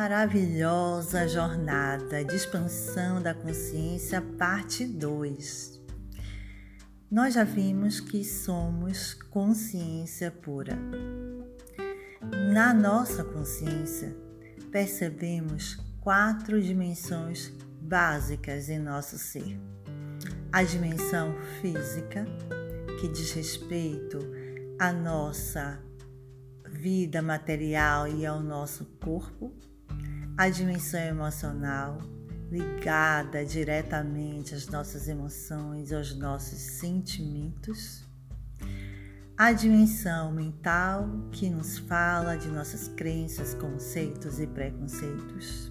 maravilhosa jornada de expansão da consciência, parte 2. Nós já vimos que somos consciência pura. Na nossa consciência, percebemos quatro dimensões básicas em nosso ser: a dimensão física, que diz respeito à nossa vida material e ao nosso corpo, a dimensão emocional, ligada diretamente às nossas emoções, aos nossos sentimentos, a dimensão mental, que nos fala de nossas crenças, conceitos e preconceitos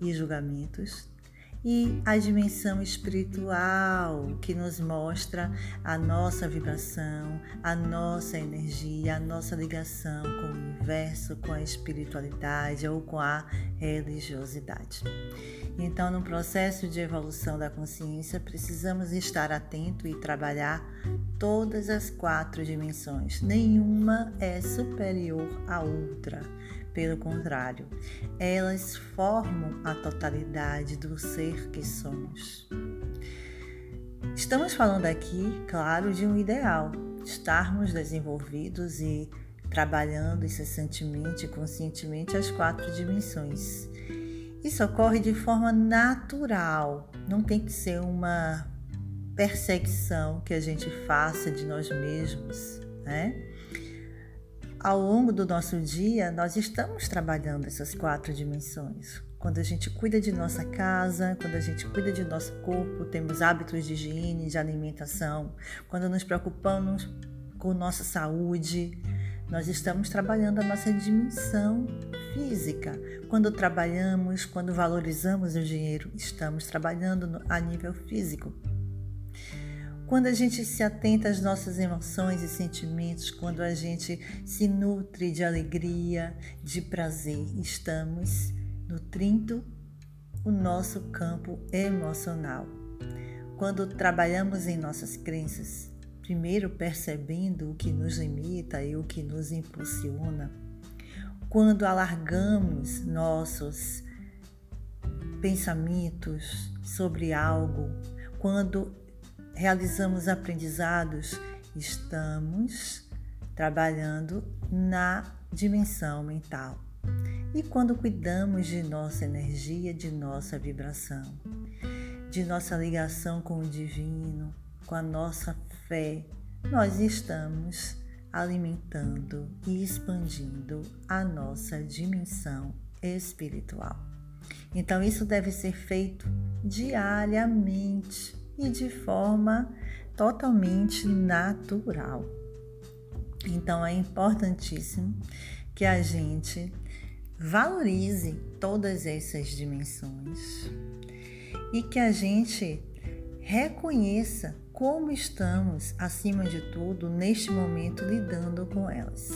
e julgamentos, e a dimensão espiritual que nos mostra a nossa vibração, a nossa energia, a nossa ligação com o universo, com a espiritualidade ou com a religiosidade. Então, no processo de evolução da consciência, precisamos estar atento e trabalhar todas as quatro dimensões. Nenhuma é superior à outra. Pelo contrário, elas formam a totalidade do ser que somos. Estamos falando aqui, claro, de um ideal, estarmos desenvolvidos e trabalhando incessantemente e conscientemente as quatro dimensões. Isso ocorre de forma natural, não tem que ser uma perseguição que a gente faça de nós mesmos, né? Ao longo do nosso dia, nós estamos trabalhando essas quatro dimensões. Quando a gente cuida de nossa casa, quando a gente cuida de nosso corpo, temos hábitos de higiene, de alimentação, quando nos preocupamos com nossa saúde, nós estamos trabalhando a nossa dimensão física. Quando trabalhamos, quando valorizamos o dinheiro, estamos trabalhando a nível físico. Quando a gente se atenta às nossas emoções e sentimentos, quando a gente se nutre de alegria, de prazer, estamos nutrindo o nosso campo emocional. Quando trabalhamos em nossas crenças, primeiro percebendo o que nos limita e o que nos impulsiona, quando alargamos nossos pensamentos sobre algo, quando realizamos aprendizados, estamos trabalhando na dimensão mental. E quando cuidamos de nossa energia, de nossa vibração, de nossa ligação com o divino, com a nossa fé, nós estamos alimentando e expandindo a nossa dimensão espiritual. Então, isso deve ser feito diariamente e de forma totalmente natural. Então é importantíssimo que a gente valorize todas essas dimensões e que a gente reconheça como estamos, acima de tudo, neste momento lidando com elas.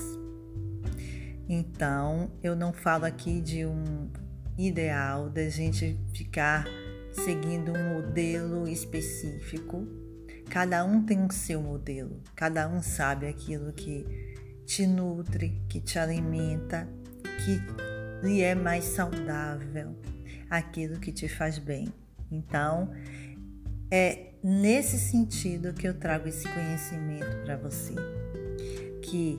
Então, eu não falo aqui de um ideal da gente ficar seguindo um modelo específico. Cada um tem o seu modelo, cada um sabe aquilo que te nutre, que te alimenta, que lhe é mais saudável, aquilo que te faz bem. Então, é nesse sentido que eu trago esse conhecimento para você, que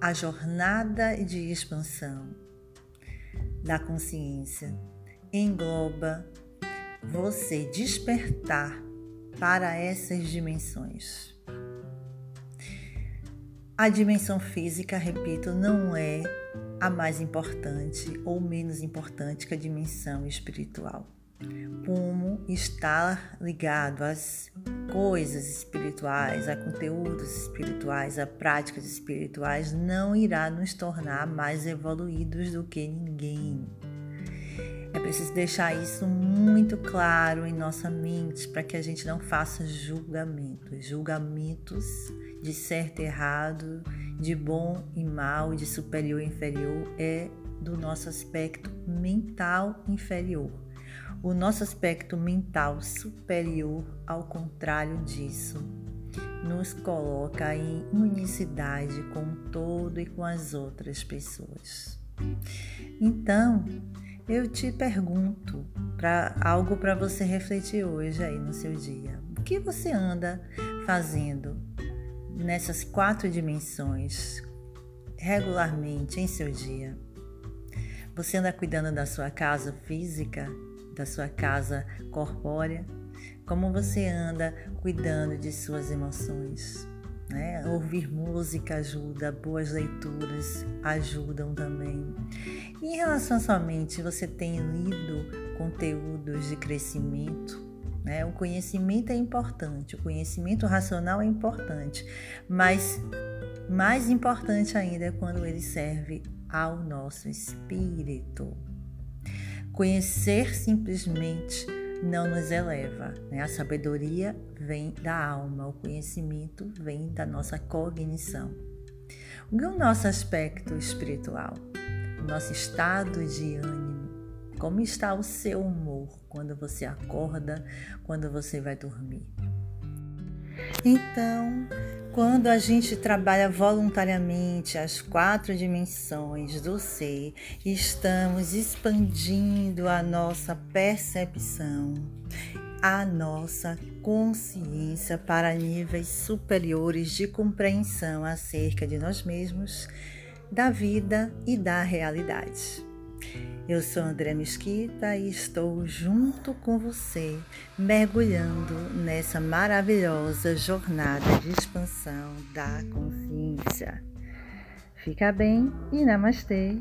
a jornada de expansão da consciência engloba você despertar para essas dimensões. A dimensão física, repito, não é a mais importante ou menos importante que a dimensão espiritual. Como estar ligado às coisas espirituais, a conteúdos espirituais, a práticas espirituais, não irá nos tornar mais evoluídos do que ninguém. Preciso deixar isso muito claro em nossa mente para que a gente não faça julgamentos, julgamentos de certo e errado, de bom e mal, de superior e inferior é do nosso aspecto mental inferior. O nosso aspecto mental superior, ao contrário disso, nos coloca em unicidade com todo e com as outras pessoas. Então, eu te pergunto para algo para você refletir hoje aí no seu dia. O que você anda fazendo nessas quatro dimensões regularmente em seu dia? Você anda cuidando da sua casa física, da sua casa corpórea? Como você anda cuidando de suas emoções? Né? Ouvir música ajuda, boas leituras ajudam também. E em relação à sua mente, você tem lido conteúdos de crescimento? Né? O conhecimento é importante, o conhecimento racional é importante, mas mais importante ainda é quando ele serve ao nosso espírito. Conhecer simplesmente não nos eleva. Né? A sabedoria vem da alma, o conhecimento vem da nossa cognição. O é o nosso aspecto espiritual? O nosso estado de ânimo. Como está o seu humor quando você acorda, quando você vai dormir? Então, quando a gente trabalha voluntariamente as quatro dimensões do ser, estamos expandindo a nossa percepção, a nossa consciência para níveis superiores de compreensão acerca de nós mesmos, da vida e da realidade. Eu sou André Mesquita e estou junto com você, mergulhando nessa maravilhosa jornada de expansão da consciência. Fica bem e namastê!